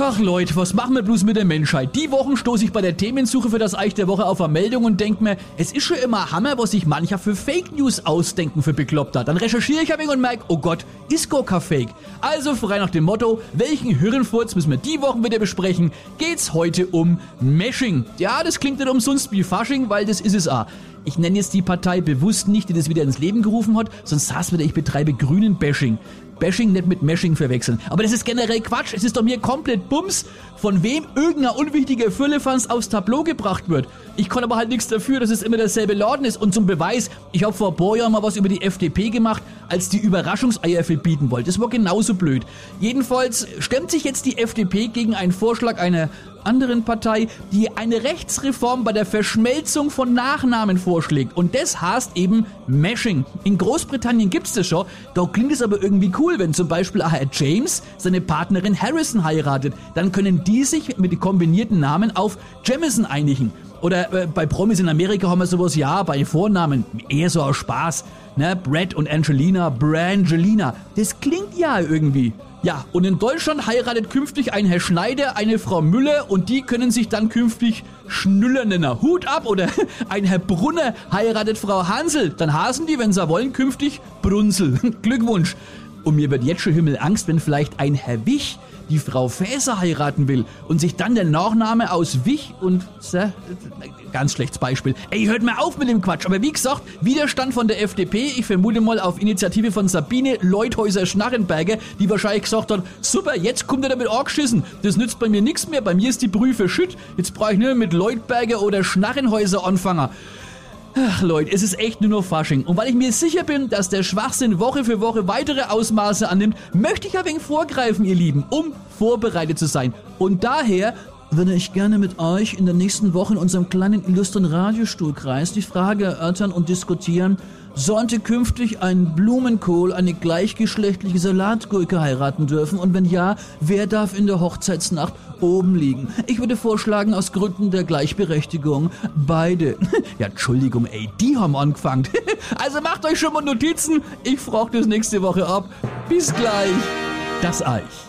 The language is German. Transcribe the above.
Ach Leute, was machen wir bloß mit der Menschheit? Die Wochen stoße ich bei der Themensuche für das Eich der Woche auf eine Meldung und denke mir, es ist schon immer Hammer, was sich mancher für Fake News ausdenken für Bekloppter. Dann recherchiere ich ein wenig und merke, oh Gott, ist gar kein Fake. Also frei nach dem Motto, welchen Hirnfurz müssen wir die Wochen wieder besprechen, geht's heute um Meshing. Ja, das klingt nicht umsonst wie Fasching, weil das ist es auch. Ich nenne jetzt die Partei bewusst nicht, die das wieder ins Leben gerufen hat, sonst saß wieder, ich betreibe grünen Bashing. Bashing nicht mit Mashing verwechseln. Aber das ist generell Quatsch. Es ist doch mir komplett Bums, von wem irgendein unwichtiger Füllefanz aufs Tableau gebracht wird. Ich kann aber halt nichts dafür, dass es immer derselbe Laden ist. Und zum Beweis, ich habe vor Jahren mal was über die FDP gemacht, als die Überraschungseier verbieten wollte. Das war genauso blöd. Jedenfalls stemmt sich jetzt die FDP gegen einen Vorschlag einer anderen Partei, die eine Rechtsreform bei der Verschmelzung von Nachnamen vorschlägt. Und das heißt eben Mashing. In Großbritannien gibt's das schon. Da klingt es aber irgendwie cool, wenn zum Beispiel Herr James seine Partnerin Harrison heiratet. Dann können die sich mit den kombinierten Namen auf Jamison einigen. Oder äh, bei Promis in Amerika haben wir sowas, ja, bei Vornamen, eher so aus Spaß. Ne? Brad und Angelina, Brangelina. Das klingt ja irgendwie. Ja, und in Deutschland heiratet künftig ein Herr Schneider eine Frau Müller und die können sich dann künftig Schnüller nennen. Hut ab oder ein Herr Brunner heiratet Frau Hansel. Dann hasen die, wenn sie wollen, künftig Brunzel. Glückwunsch. Und mir wird jetzt schon Himmel Angst, wenn vielleicht ein Herr Wich die Frau Fäser heiraten will und sich dann der Nachname aus Wich und äh, ganz schlechtes Beispiel. Ey, hört mal auf mit dem Quatsch. Aber wie gesagt, Widerstand von der FDP, ich vermute mal auf Initiative von Sabine Leuthäuser Schnarrenberger, die wahrscheinlich gesagt hat, super, jetzt kommt er damit angeschissen. Das nützt bei mir nichts mehr. Bei mir ist die Brühe verschütt. Jetzt brauche ich nur mit Leutberger oder Schnarrenhäuser anfangen. Ach Leute, es ist echt nur noch Fasching. Und weil ich mir sicher bin, dass der Schwachsinn Woche für Woche weitere Ausmaße annimmt, möchte ich ein wenig vorgreifen, ihr Lieben, um vorbereitet zu sein. Und daher würde ich gerne mit euch in den nächsten Wochen in unserem kleinen illustren Radiostuhlkreis die Frage erörtern und diskutieren, sollte künftig ein Blumenkohl eine gleichgeschlechtliche Salatgurke heiraten dürfen? Und wenn ja, wer darf in der Hochzeitsnacht oben liegen? Ich würde vorschlagen, aus Gründen der Gleichberechtigung beide. Ja, Entschuldigung, ey, die haben angefangen. Also macht euch schon mal Notizen. Ich frage das nächste Woche ab. Bis gleich. Das Eich.